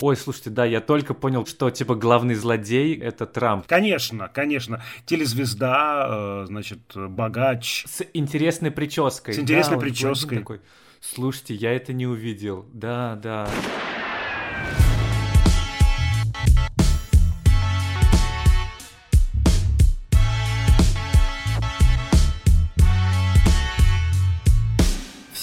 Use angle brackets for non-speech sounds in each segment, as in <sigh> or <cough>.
Ой, слушайте, да, я только понял, что, типа, главный злодей — это Трамп. Конечно, конечно. Телезвезда, э, значит, богач. С интересной прической. С интересной да, прической. Такой. Слушайте, я это не увидел. Да, да.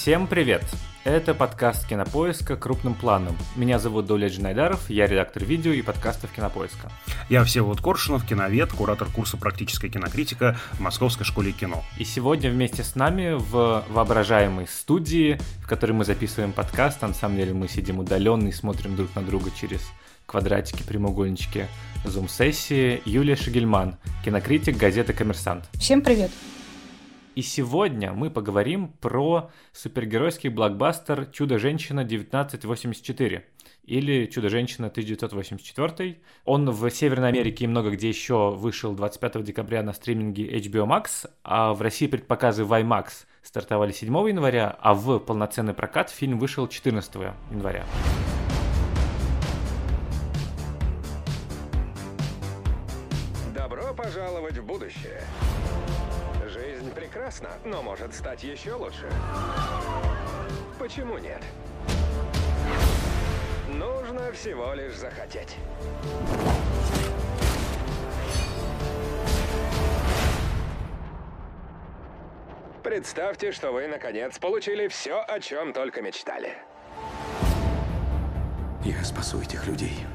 Всем привет! Это подкаст Кинопоиска крупным планом. Меня зовут Доля Джинайдаров, я редактор видео и подкастов Кинопоиска. Я Всеволод Коршунов, киновед, куратор курса «Практическая кинокритика» в Московской школе кино. И сегодня вместе с нами в воображаемой студии, в которой мы записываем подкаст, а на самом деле мы сидим удаленно и смотрим друг на друга через квадратики, прямоугольнички зум-сессии, Юлия Шагельман, кинокритик газеты «Коммерсант». Всем привет! И сегодня мы поговорим про супергеройский блокбастер «Чудо-женщина 1984» или «Чудо-женщина 1984». Он в Северной Америке и много где еще вышел 25 декабря на стриминге HBO Max, а в России предпоказы в IMAX стартовали 7 января, а в полноценный прокат фильм вышел 14 января. Но может стать еще лучше. Почему нет? Нужно всего лишь захотеть. Представьте, что вы, наконец, получили все, о чем только мечтали. Я спасу этих людей.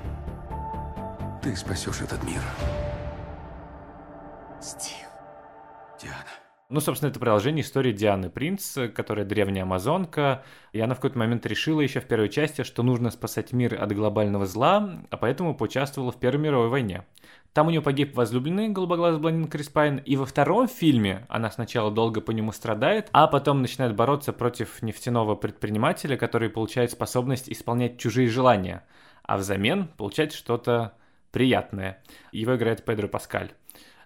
Ты спасешь этот мир. Стив. Диана. Ну, собственно, это продолжение истории Дианы Принц, которая древняя амазонка, и она в какой-то момент решила еще в первой части, что нужно спасать мир от глобального зла, а поэтому поучаствовала в Первой мировой войне. Там у нее погиб возлюбленный голубоглазый блондин Крис Пайн, и во втором фильме она сначала долго по нему страдает, а потом начинает бороться против нефтяного предпринимателя, который получает способность исполнять чужие желания, а взамен получать что-то приятное. Его играет Педро Паскаль.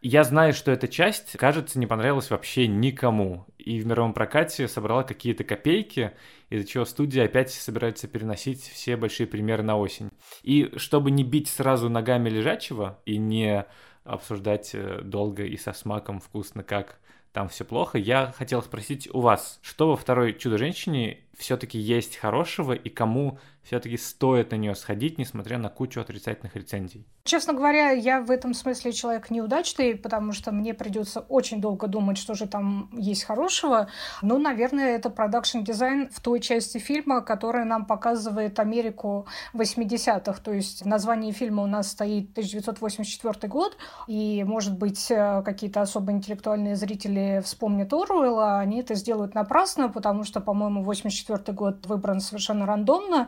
Я знаю, что эта часть, кажется, не понравилась вообще никому. И в мировом прокате собрала какие-то копейки, из-за чего студия опять собирается переносить все большие примеры на осень. И чтобы не бить сразу ногами лежачего и не обсуждать э, долго и со смаком вкусно, как там все плохо, я хотел спросить у вас, что во второй «Чудо-женщине» все-таки есть хорошего и кому все-таки стоит на нее сходить, несмотря на кучу отрицательных рецензий. Честно говоря, я в этом смысле человек неудачный, потому что мне придется очень долго думать, что же там есть хорошего. Ну, наверное, это продакшн дизайн в той части фильма, которая нам показывает Америку 80-х. То есть название фильма у нас стоит 1984 год, и, может быть, э, какие-то особо интеллектуальные зрители вспомнят Оруэлла, они это сделают напрасно, потому что, по-моему, 84 год выбран совершенно рандомно.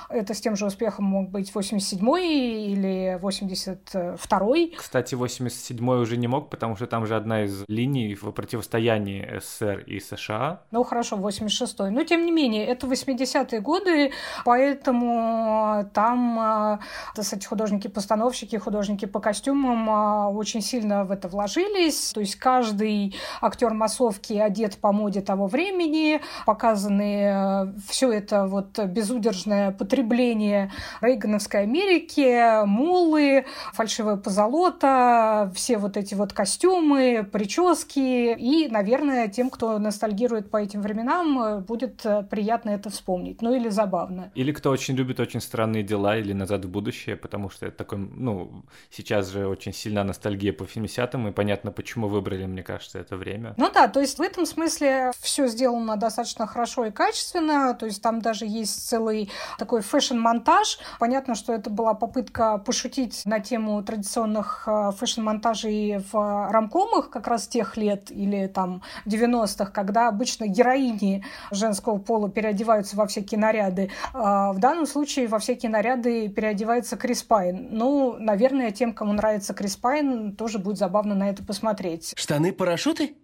Это с тем же успехом мог быть 87-й или 82-й. Кстати, 87-й уже не мог, потому что там же одна из линий в противостоянии СССР и США. Ну, хорошо, 86-й. Но, тем не менее, это 80-е годы, поэтому там, кстати, художники-постановщики, художники по костюмам очень сильно в это вложились. То есть каждый актер массовки одет по моде того времени, показаны все это вот безудержное потребление потребление Рейгановской Америки, мулы, фальшивая позолота, все вот эти вот костюмы, прически. И, наверное, тем, кто ностальгирует по этим временам, будет приятно это вспомнить. Ну или забавно. Или кто очень любит очень странные дела или назад в будущее, потому что это такой, ну, сейчас же очень сильна ностальгия по 70-м, и понятно, почему выбрали, мне кажется, это время. Ну да, то есть в этом смысле все сделано достаточно хорошо и качественно, то есть там даже есть целый такой фэшн-монтаж. Понятно, что это была попытка пошутить на тему традиционных э, фэшн-монтажей в рамкомах как раз тех лет или там 90-х, когда обычно героини женского пола переодеваются во всякие наряды. А в данном случае во всякие наряды переодевается Крис Пайн. Ну, наверное, тем, кому нравится Крис Пайн, тоже будет забавно на это посмотреть. Штаны-парашюты?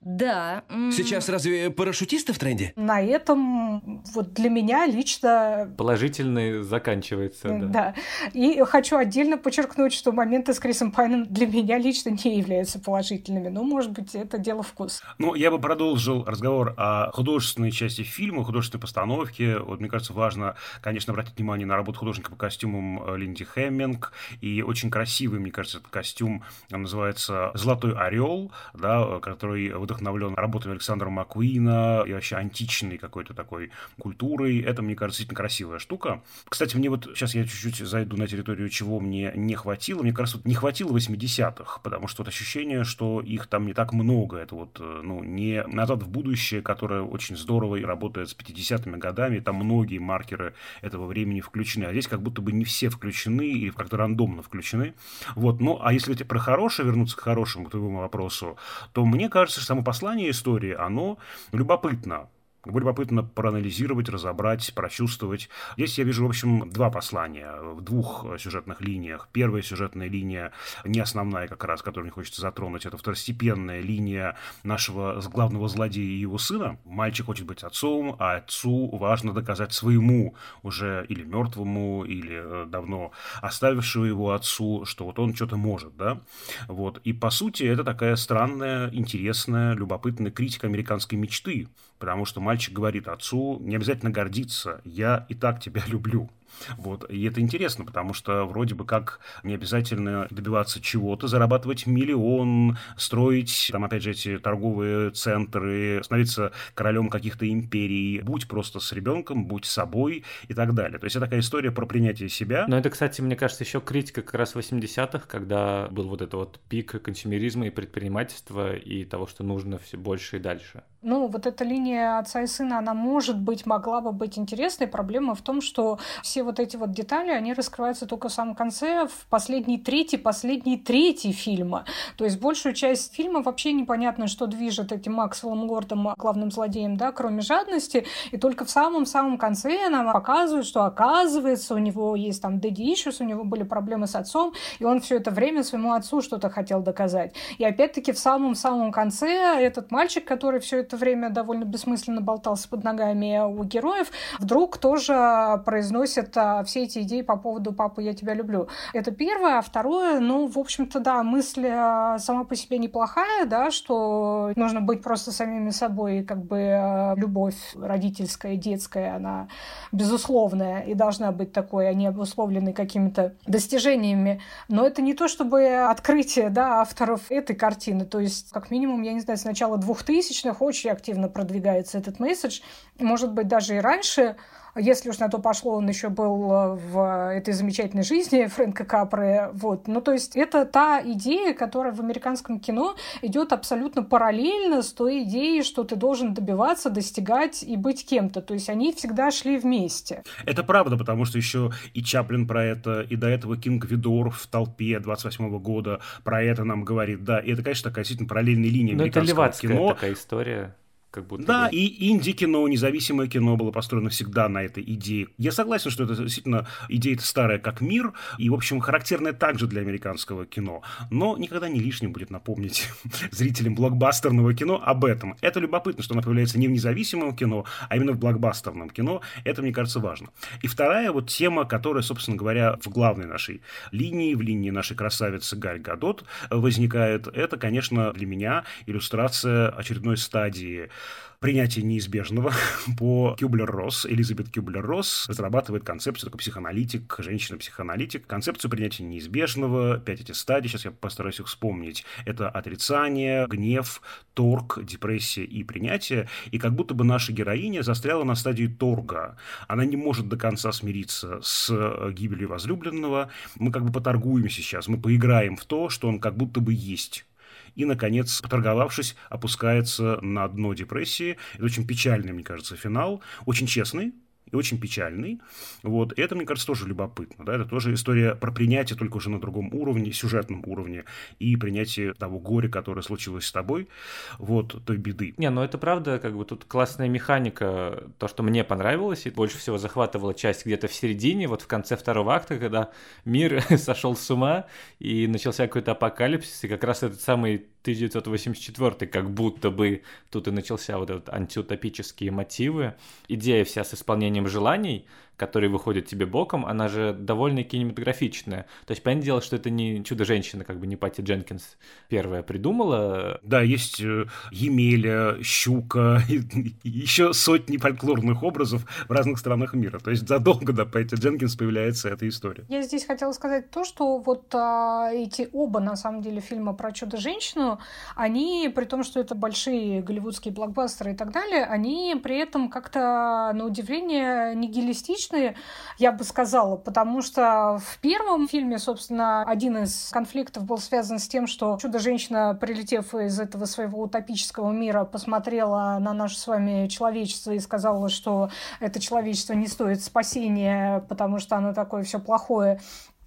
Да. Сейчас разве парашютисты в тренде? На этом вот для меня лично... Положительный заканчивается, да. Да. И хочу отдельно подчеркнуть, что моменты с Крисом Пайном для меня лично не являются положительными. Ну, может быть, это дело вкуса. Ну, я бы продолжил разговор о художественной части фильма, художественной постановке. Вот, мне кажется, важно, конечно, обратить внимание на работу художника по костюмам э, Линди Хэмминг. И очень красивый, мне кажется, этот костюм он называется «Золотой орел», да, который вдохновлен работами Александра Маккуина и вообще античной какой-то такой культурой. Это, мне кажется, действительно красивая штука. Кстати, мне вот сейчас я чуть-чуть зайду на территорию, чего мне не хватило. Мне кажется, вот не хватило 80-х, потому что вот ощущение, что их там не так много. Это вот, э, ну, не «Назад в будущее», которое очень здорово и работает с 50-ми годами. Там многие маркеры этого времени включены. А здесь как будто бы не все включены или как-то рандомно включены. Вот. Ну, а если про хорошее вернуться к хорошему, к твоему вопросу, то мне кажется, что само послание истории, оно любопытно. Было любопытно проанализировать, разобрать, прочувствовать. Здесь я вижу, в общем, два послания в двух сюжетных линиях. Первая сюжетная линия, не основная как раз, которую мне хочется затронуть, это второстепенная линия нашего главного злодея и его сына. Мальчик хочет быть отцом, а отцу важно доказать своему уже или мертвому, или э, давно оставившему его отцу, что вот он что-то может, да? Вот. И, по сути, это такая странная, интересная, любопытная критика американской мечты, потому что мальчик говорит отцу, не обязательно гордиться, я и так тебя <laughs> люблю. Вот. И это интересно, потому что вроде бы как не обязательно добиваться чего-то, зарабатывать миллион, строить, там, опять же, эти торговые центры, становиться королем каких-то империй. Будь просто с ребенком, будь собой и так далее. То есть это такая история про принятие себя. Но это, кстати, мне кажется, еще критика как раз 80-х, когда был вот это вот пик консюмеризма и предпринимательства и того, что нужно все больше и дальше. Ну, вот эта линия отца и сына, она может быть, могла бы быть интересной. Проблема в том, что все вот эти вот детали, они раскрываются только в самом конце, в последней трети, последней трети фильма. То есть большую часть фильма вообще непонятно, что движет этим Максвеллом Лордом, главным злодеем, да, кроме жадности. И только в самом-самом конце нам показывают, что оказывается у него есть там daddy issues, у него были проблемы с отцом, и он все это время своему отцу что-то хотел доказать. И опять-таки в самом-самом конце этот мальчик, который все это время довольно бессмысленно болтался под ногами у героев, вдруг тоже произносит а, все эти идеи по поводу «папа, я тебя люблю». Это первое. А второе, ну, в общем-то, да, мысль а, сама по себе неплохая, да, что нужно быть просто самими собой, как бы а, любовь родительская, детская, она безусловная и должна быть такой, а не обусловленной какими-то достижениями. Но это не то, чтобы открытие, да, авторов этой картины. То есть, как минимум, я не знаю, с начала двухтысячных очень активно продвигается этот месседж. Может быть, даже и раньше если уж на то пошло, он еще был э, в этой замечательной жизни <laughs> Фрэнка Капры. Вот. Ну, то есть это та идея, которая в американском кино идет абсолютно параллельно с той идеей, что ты должен добиваться, достигать и быть кем-то. То есть они всегда шли вместе. Это правда, потому что еще и Чаплин про это, и до этого Кинг Видор в толпе 28 года про это нам говорит. Да, и это, конечно, такая действительно параллельная линия Но американского это кино. такая история как будто да, бы. и инди-кино, независимое кино было построено всегда на этой идее. Я согласен, что это действительно идея старая как мир, и, в общем, характерная также для американского кино. Но никогда не лишним будет напомнить <laughs> зрителям блокбастерного кино об этом. Это любопытно, что оно появляется не в независимом кино, а именно в блокбастерном кино. Это, мне кажется, важно. И вторая вот тема, которая, собственно говоря, в главной нашей линии, в линии нашей красавицы Галь Гадот возникает, это, конечно, для меня иллюстрация очередной стадии принятие неизбежного <laughs> по Кюблер-Росс. Элизабет Кюблер-Росс разрабатывает концепцию, такой психоаналитик, женщина-психоаналитик, концепцию принятия неизбежного, пять эти стадии, сейчас я постараюсь их вспомнить. Это отрицание, гнев, торг, депрессия и принятие. И как будто бы наша героиня застряла на стадии торга. Она не может до конца смириться с гибелью возлюбленного. Мы как бы поторгуем сейчас, мы поиграем в то, что он как будто бы есть и, наконец, поторговавшись, опускается на дно депрессии. Это очень печальный, мне кажется, финал, очень честный, и очень печальный. Вот. И это, мне кажется, тоже любопытно. Да? Это тоже история про принятие только уже на другом уровне, сюжетном уровне, и принятие того горя, которое случилось с тобой, вот, той беды. Не, ну это правда, как бы тут классная механика, то, что мне понравилось, и больше всего захватывала часть где-то в середине, вот в конце второго акта, когда мир <laughs> сошел с ума, и начался какой-то апокалипсис, и как раз этот самый 1984, как будто бы тут и начался вот этот антиутопические мотивы. Идея вся с исполнением желаний, которые выходят тебе боком, она же довольно кинематографичная. То есть, понятное дело, что это не «Чудо-женщина», как бы не Пати Дженкинс первая придумала. Да, есть э, Емеля, Щука, еще сотни фольклорных образов в разных странах мира. То есть задолго до Пати Дженкинс появляется эта история. Я здесь хотела сказать то, что вот а, эти оба, на самом деле, фильма про Чудо-женщину, они, при том, что это большие голливудские блокбастеры и так далее, они при этом как-то, на удивление, нигилистичны личные, я бы сказала, потому что в первом фильме, собственно, один из конфликтов был связан с тем, что чудо-женщина, прилетев из этого своего утопического мира, посмотрела на наше с вами человечество и сказала, что это человечество не стоит спасения, потому что оно такое все плохое.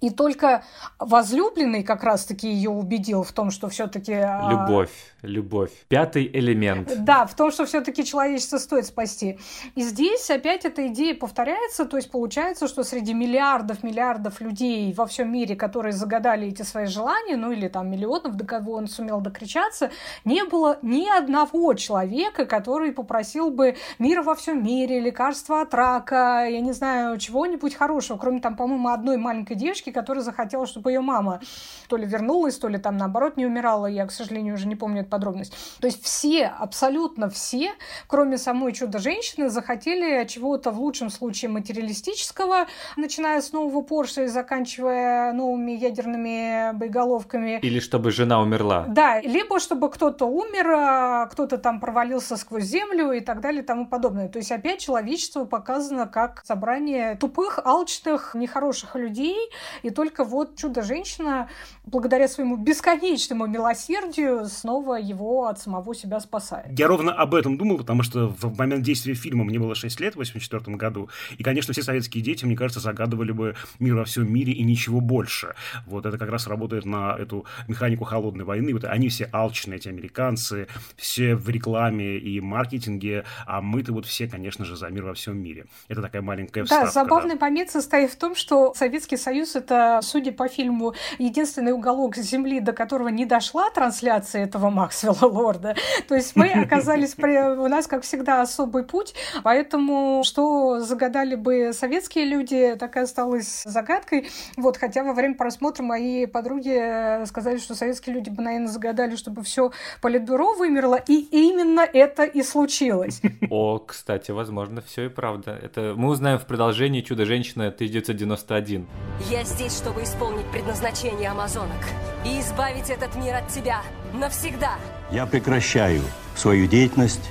И только возлюбленный как раз-таки ее убедил в том, что все-таки... А, любовь, любовь. Пятый элемент. Да, в том, что все-таки человечество стоит спасти. И здесь опять эта идея повторяется, то есть получается, что среди миллиардов, миллиардов людей во всем мире, которые загадали эти свои желания, ну или там миллионов, до кого он сумел докричаться, не было ни одного человека, который попросил бы мира во всем мире, лекарства от рака, я не знаю, чего-нибудь хорошего, кроме там, по-моему, одной маленькой девочки, которая захотела, чтобы ее мама то ли вернулась, то ли там наоборот не умирала. Я, к сожалению, уже не помню эту подробность. То есть все, абсолютно все, кроме самой чудо-женщины, захотели чего-то в лучшем случае материалистического, начиная с нового Порше и заканчивая новыми ядерными боеголовками. Или чтобы жена умерла. Да, либо чтобы кто-то умер, а кто-то там провалился сквозь землю и так далее и тому подобное. То есть опять человечество показано как собрание тупых, алчных, нехороших людей, и только вот чудо-женщина, благодаря своему бесконечному милосердию, снова его от самого себя спасает. Я ровно об этом думал, потому что в момент действия фильма мне было 6 лет в 84 году. И, конечно, все советские дети, мне кажется, загадывали бы мир во всем мире и ничего больше. Вот это как раз работает на эту механику холодной войны. Вот они все алчные, эти американцы, все в рекламе и маркетинге, а мы-то вот все, конечно же, за мир во всем мире. Это такая маленькая вставка. Да, забавный да. момент состоит в том, что Советский Союз это, судя по фильму, единственный уголок Земли, до которого не дошла трансляция этого Максвелла Лорда. То есть мы <laughs> оказались, при... у нас, как всегда, особый путь, поэтому что загадали бы советские люди, так и осталось загадкой. Вот, хотя во время просмотра мои подруги сказали, что советские люди бы, наверное, загадали, чтобы все политбюро вымерло, и именно это и случилось. <laughs> О, кстати, возможно, все и правда. Это мы узнаем в продолжении «Чудо-женщина» 1991. Я здесь, чтобы исполнить предназначение амазонок и избавить этот мир от тебя навсегда. Я прекращаю свою деятельность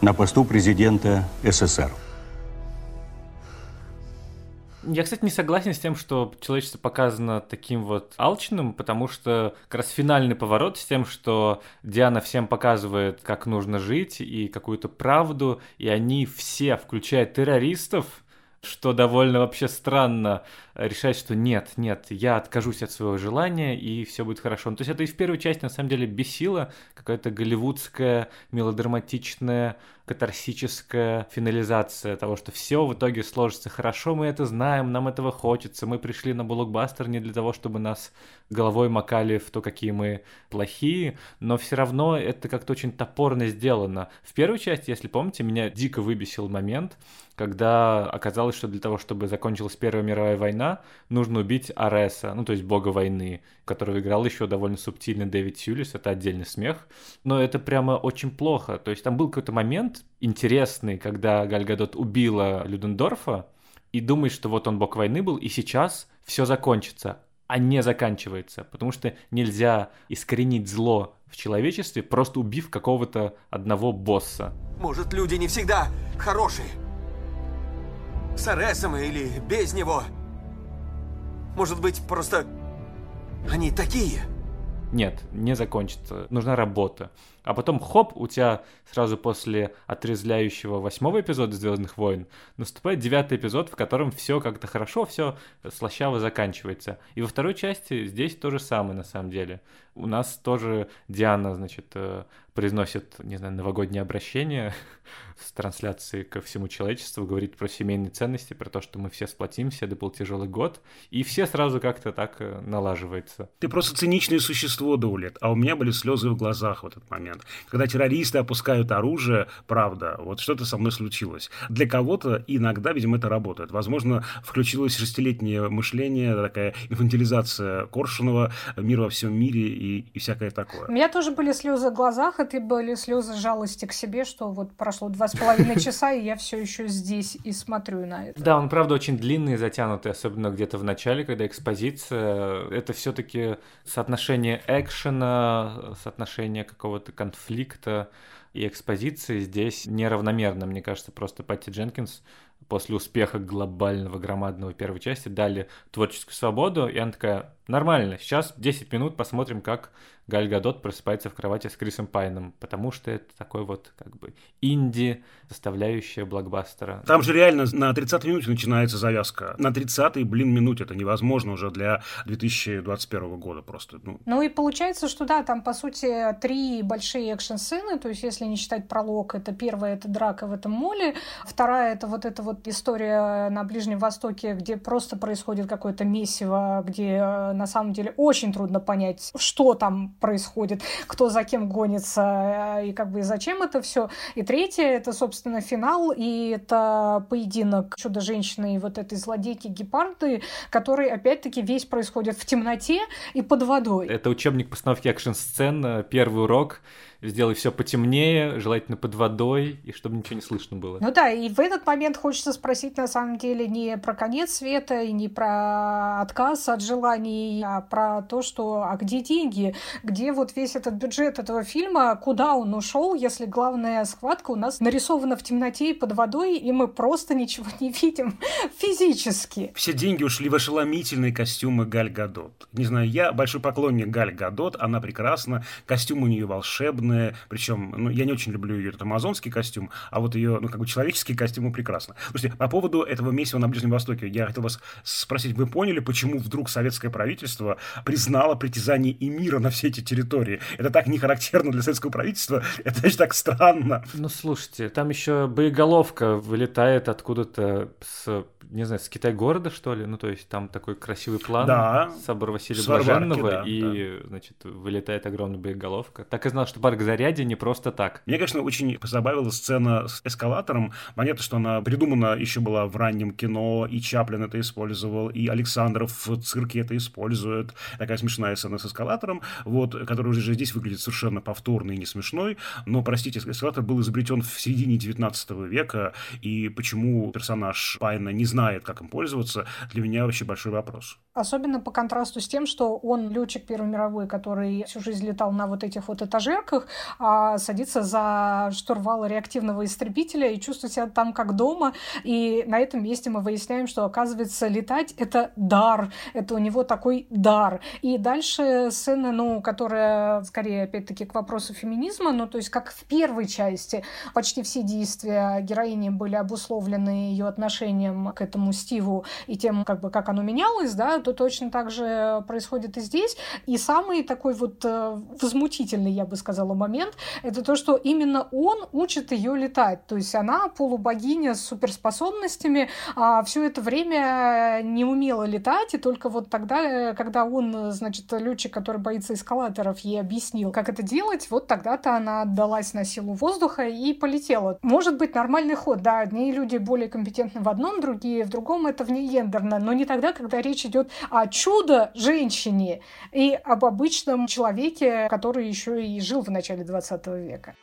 на посту президента СССР. Я, кстати, не согласен с тем, что человечество показано таким вот алчным, потому что как раз финальный поворот с тем, что Диана всем показывает, как нужно жить и какую-то правду, и они все, включая террористов, что довольно вообще странно решать, что нет, нет, я откажусь от своего желания, и все будет хорошо. Ну, то есть это и в первой части, на самом деле, бесило, какая-то голливудская, мелодраматичная, катарсическая финализация того, что все в итоге сложится хорошо, мы это знаем, нам этого хочется, мы пришли на блокбастер не для того, чтобы нас головой макали в то, какие мы плохие, но все равно это как-то очень топорно сделано. В первой части, если помните, меня дико выбесил момент, когда оказалось, что для того, чтобы закончилась Первая мировая война, нужно убить Ареса, ну то есть бога войны, которого играл еще довольно субтильно Дэвид Сьюлис, это отдельный смех, но это прямо очень плохо. То есть там был какой-то момент интересный, когда Гальгадот убила Людендорфа, и думает, что вот он бог войны был, и сейчас все закончится, а не заканчивается, потому что нельзя искоренить зло в человечестве, просто убив какого-то одного босса. Может, люди не всегда хорошие? С Аресом или без него? Может быть, просто они такие? Нет, не закончится. Нужна работа. А потом, хоп, у тебя сразу после отрезляющего восьмого эпизода Звездных войн наступает девятый эпизод, в котором все как-то хорошо, все слащаво заканчивается. И во второй части здесь то же самое на самом деле. У нас тоже Диана, значит, э, произносит, не знаю, новогоднее обращение <laughs> с трансляцией ко всему человечеству, говорит про семейные ценности, про то, что мы все сплотимся, это был тяжелый год, и все сразу как-то так э, налаживается. Ты просто циничное существо, Даулет, а у меня были слезы в глазах в этот момент. Когда террористы опускают оружие, правда, вот что-то со мной случилось. Для кого-то иногда, видимо, это работает. Возможно, включилось шестилетнее мышление, такая инфантилизация Коршунова, мир во всем мире и, и всякое такое. У меня тоже были слезы в глазах, это были слезы жалости к себе, что вот прошло два с половиной часа, и я все еще здесь и смотрю на это. Да, он, правда, очень длинный, затянутый, особенно где-то в начале, когда экспозиция. Это все-таки соотношение экшена, соотношение какого-то конфликта и экспозиции здесь неравномерно. Мне кажется, просто Патти Дженкинс после успеха глобального, громадного первой части дали творческую свободу, и она такая, нормально, сейчас 10 минут посмотрим, как Галь Гадот просыпается в кровати с Крисом Пайном, потому что это такой вот как бы инди, составляющая блокбастера. Там же реально на 30 минуте начинается завязка. На 30-й, блин, минуте это невозможно уже для 2021 года просто. Ну. ну и получается, что да, там по сути три большие экшн-сцены, то есть если не считать пролог, это первая это драка в этом моле, вторая это вот эта вот история на Ближнем Востоке, где просто происходит какое-то месиво, где э, на самом деле очень трудно понять, что там происходит, кто за кем гонится э, и как бы и зачем это все. И третье это, собственно, финал, и это поединок чудо-женщины и вот этой злодейки Гепарды, который, опять-таки, весь происходит в темноте и под водой. Это учебник постановки экшн-сцен, э, первый урок сделай все потемнее, желательно под водой, и чтобы ничего не слышно было. Ну да, и в этот момент хочется спросить, на самом деле, не про конец света, и не про отказ от желаний, а про то, что, а где деньги, где вот весь этот бюджет этого фильма, куда он ушел, если главная схватка у нас нарисована в темноте и под водой, и мы просто ничего не видим <laughs> физически. Все деньги ушли в ошеломительные костюмы Галь Гадот. Не знаю, я большой поклонник Галь Гадот, она прекрасна, костюм у нее волшебный, удобная, причем, ну, я не очень люблю ее этот амазонский костюм, а вот ее, ну, как бы человеческий костюм прекрасно. Слушайте, по поводу этого месива на Ближнем Востоке, я хотел вас спросить, вы поняли, почему вдруг советское правительство признало притязание и мира на все эти территории? Это так не характерно для советского правительства, это значит так странно. Ну, слушайте, там еще боеголовка вылетает откуда-то с не знаю, с Китай-города, что ли? Ну, то есть там такой красивый план да. собора Василия Блаженного, да, и, да. значит, вылетает огромная боеголовка. Так и знал, что парк Зарядье не просто так. Мне, конечно, очень позабавила сцена с эскалатором. Понятно, что она придумана еще была в раннем кино, и Чаплин это использовал, и Александров в цирке это использует. Такая смешная сцена с эскалатором, вот, которая уже здесь выглядит совершенно повторной и не смешной. Но, простите, эскалатор был изобретен в середине 19 века, и почему персонаж Пайна не знает знает, как им пользоваться, для меня вообще большой вопрос. Особенно по контрасту с тем, что он летчик Первой мировой, который всю жизнь летал на вот этих вот этажерках, а садится за штурвал реактивного истребителя и чувствует себя там как дома. И на этом месте мы выясняем, что, оказывается, летать — это дар. Это у него такой дар. И дальше сцена, ну, которая скорее, опять-таки, к вопросу феминизма, ну, то есть как в первой части почти все действия героини были обусловлены ее отношением к этому Стиву и тем, как бы, как оно менялось, да, то точно так же происходит и здесь. И самый такой вот э, возмутительный, я бы сказала, момент, это то, что именно он учит ее летать. То есть она полубогиня с суперспособностями, а все это время не умела летать, и только вот тогда, когда он, значит, летчик, который боится эскалаторов, ей объяснил, как это делать, вот тогда-то она отдалась на силу воздуха и полетела. Может быть нормальный ход, да, одни люди более компетентны в одном, другие в другом это внегендерно, но не тогда, когда речь идет о чудо-женщине и об обычном человеке, который еще и жил в начале 20 века.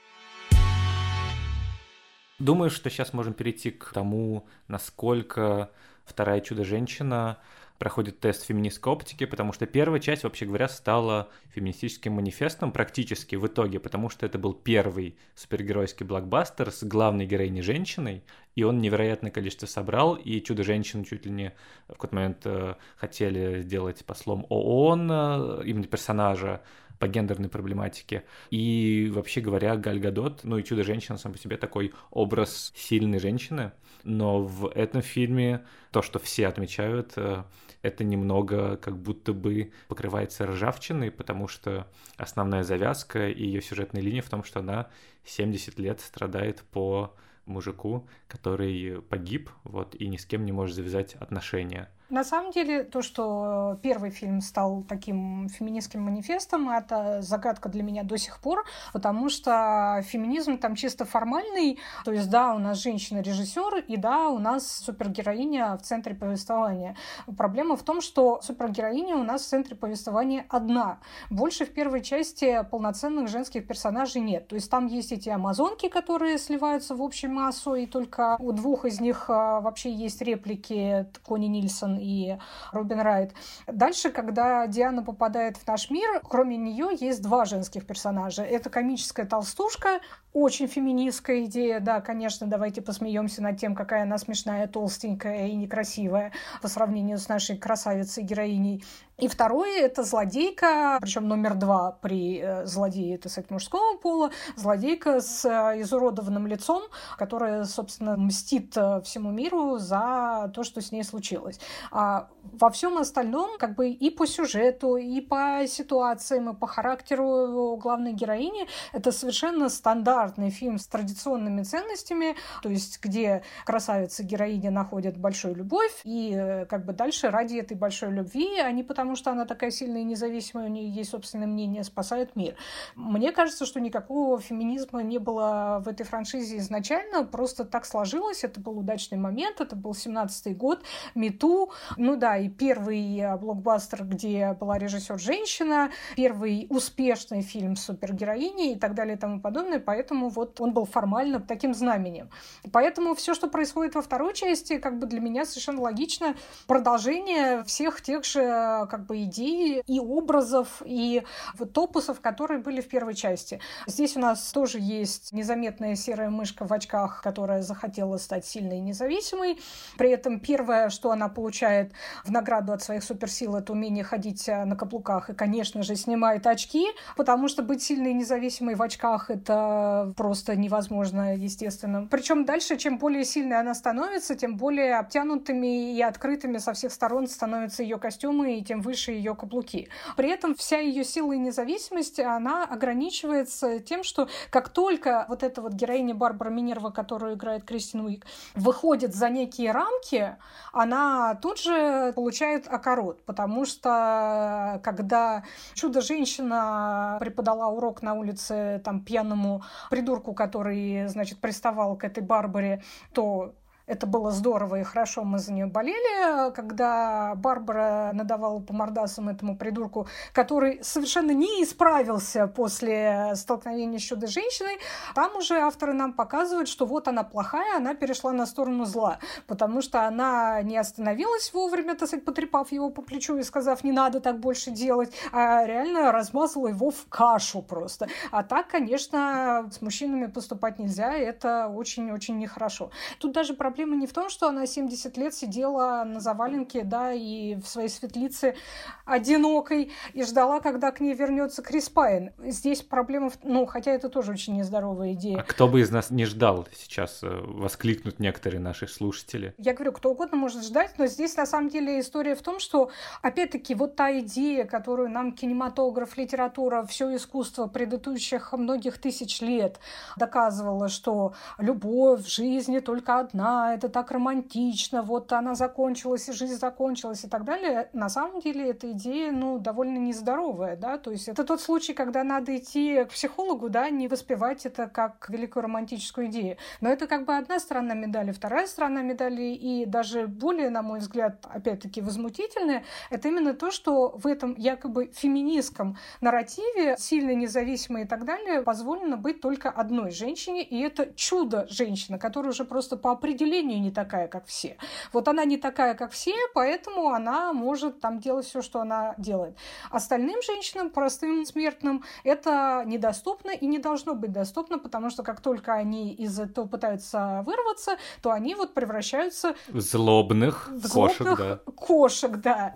Думаю, что сейчас можем перейти к тому, насколько вторая чудо-женщина проходит тест феминистской оптики, потому что первая часть, вообще говоря, стала феминистическим манифестом практически в итоге, потому что это был первый супергеройский блокбастер с главной героиней женщиной, и он невероятное количество собрал, и Чудо-женщину чуть ли не в какой-то момент э, хотели сделать послом ООН, э, именно персонажа, по гендерной проблематике. И вообще говоря, Галь Гадот, ну и Чудо-женщина сам по себе такой образ сильной женщины, но в этом фильме то, что все отмечают, э, это немного как будто бы покрывается ржавчиной, потому что основная завязка и ее сюжетная линия в том, что она 70 лет страдает по мужику, который погиб, вот, и ни с кем не может завязать отношения. На самом деле, то, что первый фильм стал таким феминистским манифестом, это загадка для меня до сих пор, потому что феминизм там чисто формальный. То есть, да, у нас женщина-режиссер, и да, у нас супергероиня в центре повествования. Проблема в том, что супергероиня у нас в центре повествования одна. Больше в первой части полноценных женских персонажей нет. То есть, там есть эти амазонки, которые сливаются в общую массу, и только у двух из них а, вообще есть реплики Кони Нильсон и Робин Райт. Дальше, когда Диана попадает в наш мир, кроме нее есть два женских персонажа. Это комическая толстушка, очень феминистская идея, да, конечно, давайте посмеемся над тем, какая она смешная, толстенькая и некрасивая по сравнению с нашей красавицей-героиней. И второе — это злодейка, причем номер два при э, злодее, это, кстати, мужского пола, злодейка с э, изуродованным лицом, которая, собственно, мстит э, всему миру за то, что с ней случилось. А во всем остальном, как бы и по сюжету, и по ситуациям, и по характеру главной героини, это совершенно стандартный фильм с традиционными ценностями, то есть где красавица-героиня находит большую любовь, и как бы дальше ради этой большой любви они потому потому что она такая сильная и независимая, у нее есть собственное мнение, спасает мир. Мне кажется, что никакого феминизма не было в этой франшизе изначально, просто так сложилось, это был удачный момент, это был 17-й год, Мету, ну да, и первый э, блокбастер, где была режиссер женщина, первый успешный фильм с супергероиней и так далее и тому подобное, поэтому вот он был формально таким знаменем. Поэтому все, что происходит во второй части, как бы для меня совершенно логично продолжение всех тех же как бы идей и образов, и вот топусов, которые были в первой части. Здесь у нас тоже есть незаметная серая мышка в очках, которая захотела стать сильной и независимой. При этом первое, что она получает в награду от своих суперсил, это умение ходить э, на каблуках и, конечно же, снимает очки, потому что быть сильной и независимой в очках это просто невозможно, естественно. Причем дальше, чем более сильной она становится, тем более обтянутыми и открытыми со всех сторон становятся ее костюмы, и тем выше ее каблуки. При этом вся ее сила и независимость, она ограничивается тем, что как только вот эта вот героиня Барбара Минерва, которую играет Кристин Уик, выходит за некие рамки, она тут же получает окорот, потому что когда чудо-женщина преподала урок на улице там пьяному придурку, который, значит, приставал к этой Барбаре, то это было здорово и хорошо, мы за нее болели, когда Барбара надавала по мордасам этому придурку, который совершенно не исправился после столкновения с чудо-женщиной. Там уже авторы нам показывают, что вот она плохая, она перешла на сторону зла, потому что она не остановилась вовремя, так сказать, потрепав его по плечу и сказав, не надо так больше делать, а реально размазала его в кашу просто. А так, конечно, с мужчинами поступать нельзя, это очень-очень нехорошо. Тут даже про проблема не в том, что она 70 лет сидела на заваленке, да, и в своей светлице одинокой, и ждала, когда к ней вернется Крис Пайн. Здесь проблема, в... ну, хотя это тоже очень нездоровая идея. А кто бы из нас не ждал сейчас, э, воскликнут некоторые наши слушатели. Я говорю, кто угодно может ждать, но здесь на самом деле история в том, что, опять-таки, вот та идея, которую нам кинематограф, литература, все искусство предыдущих многих тысяч лет доказывало, что любовь в жизни только одна, это так романтично, вот она закончилась, и жизнь закончилась и так далее. На самом деле эта идея, ну, довольно нездоровая, да, то есть это тот случай, когда надо идти к психологу, да, не воспевать это как великую романтическую идею. Но это как бы одна сторона медали. Вторая сторона медали, и даже более, на мой взгляд, опять-таки возмутительная, это именно то, что в этом якобы феминистском нарративе, сильно независимой и так далее, позволено быть только одной женщине, и это чудо-женщина, которая уже просто по определению сожалению, не такая, как все. Вот она не такая, как все, поэтому она может там делать все, что она делает. Остальным женщинам, простым смертным, это недоступно и не должно быть доступно, потому что как только они из этого пытаются вырваться, то они вот превращаются в злобных, в кошек, злобных да. кошек, да.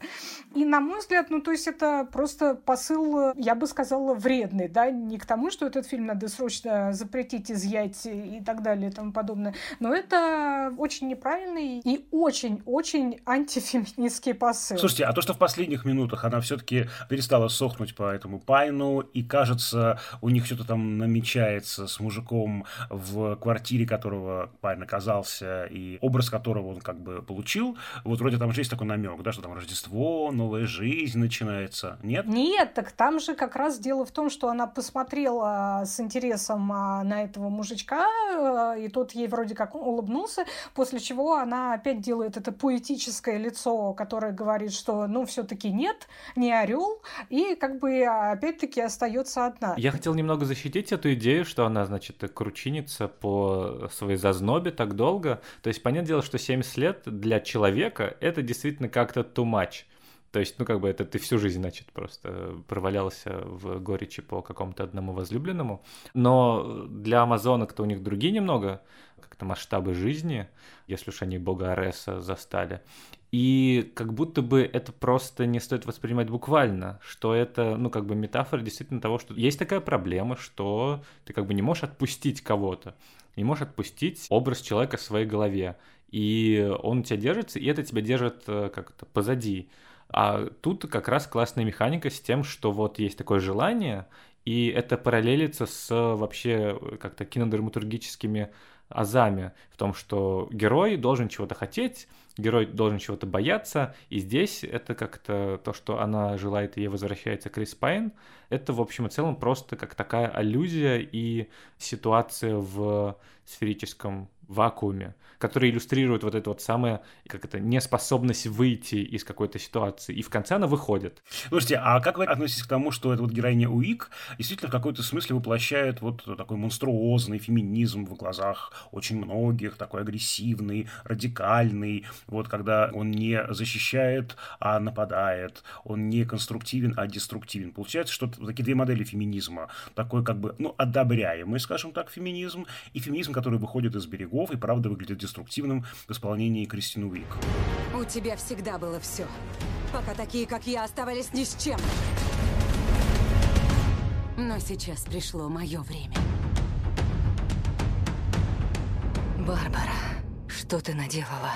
И на мой взгляд, ну то есть это просто посыл, я бы сказала, вредный, да, не к тому, что этот фильм надо срочно запретить, изъять и так далее и тому подобное, но это очень неправильный и очень-очень антифеминистский посыл. Слушайте, а то, что в последних минутах она все-таки перестала сохнуть по этому Пайну, и кажется, у них что-то там намечается с мужиком в квартире, которого Пайн оказался, и образ которого он как бы получил, вот вроде там же есть такой намек, да, что там Рождество, новая жизнь начинается, нет? Нет, так там же как раз дело в том, что она посмотрела с интересом а, на этого мужичка, э, и тот ей вроде как улыбнулся, после чего она опять делает это поэтическое лицо, которое говорит, что ну все-таки нет, не орел, и как бы опять-таки остается одна. Я хотел немного защитить эту идею, что она, значит, кручинится по своей зазнобе так долго. То есть, понятное дело, что 70 лет для человека это действительно как-то too much. То есть, ну, как бы это ты всю жизнь, значит, просто провалялся в горечи по какому-то одному возлюбленному. Но для амазонок-то у них другие немного как-то масштабы жизни, если уж они бога Ареса застали. И как будто бы это просто не стоит воспринимать буквально, что это, ну, как бы метафора действительно того, что есть такая проблема, что ты как бы не можешь отпустить кого-то, не можешь отпустить образ человека в своей голове. И он у тебя держится, и это тебя держит э, как-то позади. А тут как раз классная механика с тем, что вот есть такое желание, и это параллелится с вообще как-то кинодраматургическими азами, в том, что герой должен чего-то хотеть, герой должен чего-то бояться, и здесь это как-то то, что она желает, и ей возвращается Крис Пайн, это в общем и целом просто как такая аллюзия и ситуация в сферическом вакууме, который иллюстрирует вот это вот самое, как это, неспособность выйти из какой-то ситуации. И в конце она выходит. Слушайте, а как вы относитесь к тому, что эта вот героиня Уик действительно в какой-то смысле воплощает вот такой монструозный феминизм в глазах очень многих, такой агрессивный, радикальный, вот когда он не защищает, а нападает, он не конструктивен, а деструктивен. Получается, что такие две модели феминизма. Такой как бы, ну, одобряемый, скажем так, феминизм, и феминизм, который выходит из берегов, и правда выглядит деструктивным в исполнении Кристины Уик. У тебя всегда было все. Пока такие, как я, оставались ни с чем. Но сейчас пришло мое время. Барбара, что ты наделала?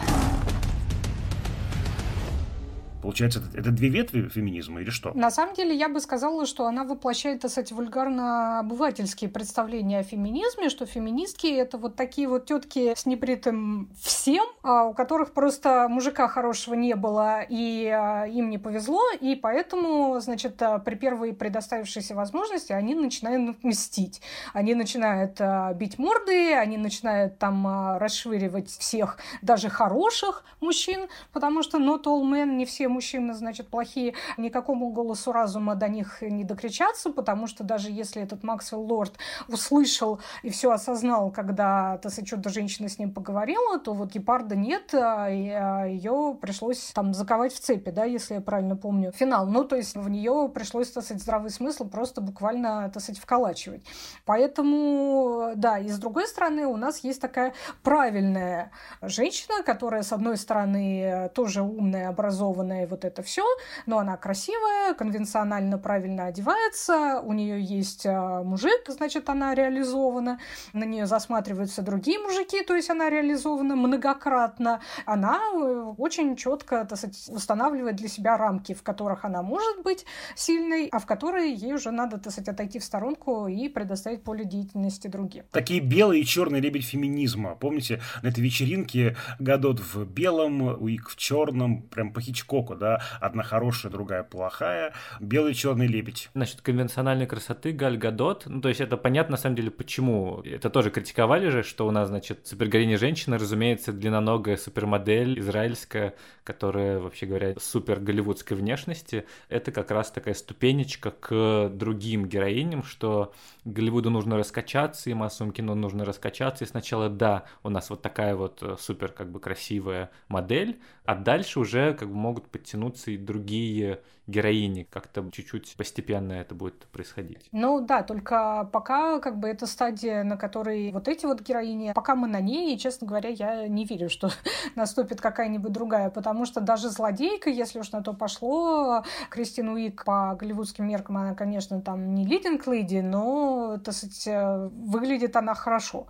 Получается, это, это две ветви феминизма или что? На самом деле, я бы сказала, что она воплощает, кстати, вульгарно-обывательские представления о феминизме, что феминистки — это вот такие вот тетки с небритым всем, а у которых просто мужика хорошего не было, и а, им не повезло, и поэтому, значит, а, при первой предоставившейся возможности они начинают мстить. Они начинают бить морды, они начинают там расшвыривать всех, даже хороших мужчин, потому что not all men, не все мужчины, значит, плохие, никакому голосу разума до них не докричаться, потому что даже если этот Максвелл Лорд услышал и все осознал, когда, так женщина с ним поговорила, то вот гепарда нет, а, и а, ее пришлось там заковать в цепи, да, если я правильно помню, финал. Ну, то есть в нее пришлось, так сказать, здравый смысл просто буквально, так сказать, вколачивать. Поэтому, да, и с другой стороны у нас есть такая правильная женщина, которая, с одной стороны, тоже умная, образованная, и вот это все, но она красивая, конвенционально правильно одевается, у нее есть а, мужик, значит, она реализована, на нее засматриваются другие мужики, то есть она реализована многократно. Она э, очень четко, так устанавливает для себя рамки, в которых она может быть сильной, а в которые ей уже надо, так сказать, отойти в сторонку и предоставить поле деятельности другим. Такие белые и черные лебедь феминизма. Помните, на этой вечеринке Гадот в белом, Уик в черном, прям по Хичкоку штука, да, одна хорошая, другая плохая, белый черный лебедь. Насчет конвенциональной красоты Галь Гадот, ну, то есть это понятно, на самом деле, почему. Это тоже критиковали же, что у нас, значит, супергероиня женщина, разумеется, длинноногая супермодель израильская, которая, вообще говоря, супер голливудской внешности. Это как раз такая ступенечка к другим героиням, что Голливуду нужно раскачаться, и массовому кино нужно раскачаться. И сначала, да, у нас вот такая вот э, супер как бы красивая модель, а дальше уже как бы могут подтянуться и другие героини, как-то чуть-чуть постепенно это будет происходить. Ну да, только пока как бы это стадия, на которой вот эти вот героини, пока мы на ней, и, честно говоря, я не верю, что <laughs> наступит какая-нибудь другая, потому что даже злодейка, если уж на то пошло, Кристин Уик по голливудским меркам, она, конечно, там не лидинг леди, но, так сказать, э, выглядит она хорошо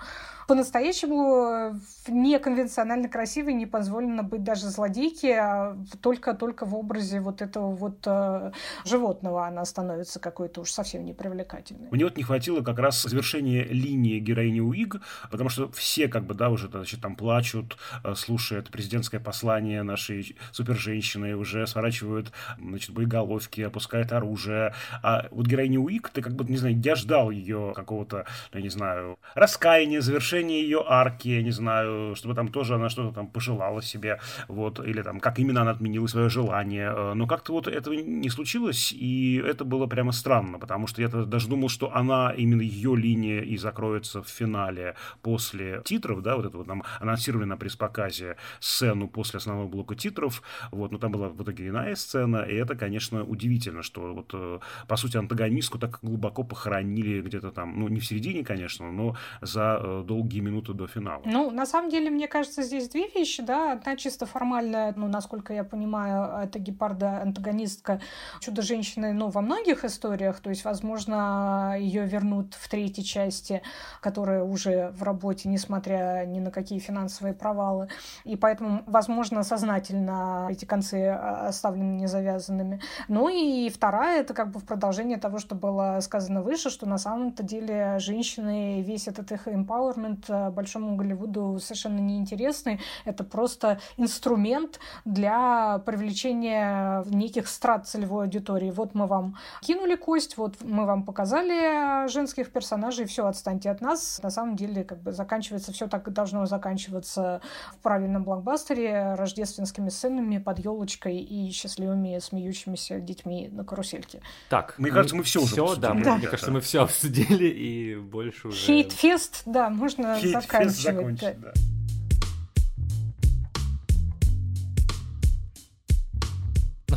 по-настоящему неконвенционально красивой не позволено быть даже злодейке, а только-только в образе вот этого вот э, животного она становится какой-то уж совсем непривлекательной. Мне вот не хватило как раз завершения линии героини Уиг, потому что все как бы, да, уже значит, там плачут, э, слушают президентское послание нашей суперженщины, уже сворачивают, значит, боеголовки, опускают оружие. А вот героиня Уиг, ты как бы, не знаю, я ждал ее какого-то, я не знаю, раскаяния, завершения ее арки, я не знаю, чтобы там тоже она что-то там пожелала себе, вот, или там, как именно она отменила свое желание. Э, но как-то вот этого не случилось, и это было прямо странно, потому что я даже думал, что она, именно ее линия и закроется в финале после титров, да, вот это вот нам анонсировали на пресс-показе сцену после основного блока титров, вот, но там была в итоге иная сцена, и это, конечно, удивительно, что вот, э, по сути, антагонистку так глубоко похоронили где-то там, ну, не в середине, конечно, но за э, долгие минуты до финала. Ну, на самом деле, мне кажется, здесь две вещи, да. Одна чисто формальная, ну, насколько я понимаю, это гепарда-антагонистка Чудо-женщины, ну, во многих историях, то есть, возможно, ее вернут в третьей части, которая уже в работе, несмотря ни на какие финансовые провалы. И поэтому, возможно, сознательно эти концы а, оставлены незавязанными. Ну и вторая, это как бы в продолжение того, что было сказано выше, что на самом-то деле женщины, весь этот их empowerment э, большому Голливуду совершенно неинтересный. Это просто инструмент для привлечения неких страт целевой аудитории. Вот мы вам кинули кость, вот мы вам показали женских персонажей, все, отстаньте от нас. На самом деле, как бы заканчивается все так должно заканчиваться в правильном блокбастере рождественскими сценами под елочкой и счастливыми смеющимися детьми на карусельке. Так, мне кажется, мы все уже все, да, да, мне кажется, мы все обсудили и больше уже. Хейтфест, да, можно можно Хейт заканчивать. закончить, да. Ну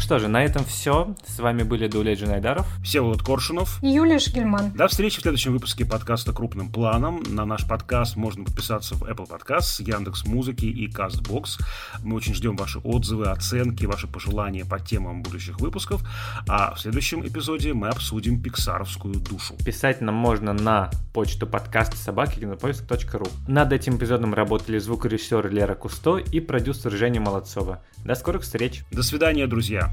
что же, на этом все. С вами были Дуля Джинайдаров. Всеволод Коршунов. И Юлия Шгельман. До встречи в следующем выпуске подкаста «Крупным планом». На наш подкаст можно подписаться в Apple Podcasts, Яндекс Музыки и CastBox. Мы очень ждем ваши отзывы, оценки, ваши пожелания по темам будущих выпусков. А в следующем эпизоде мы обсудим пиксаровскую душу. Писать нам можно на почту подкаст собаки кинопоиск.ру. Над этим эпизодом работали звукорежиссер Лера Кусто и продюсер Женя Молодцова. До скорых встреч. До свидания, друзья.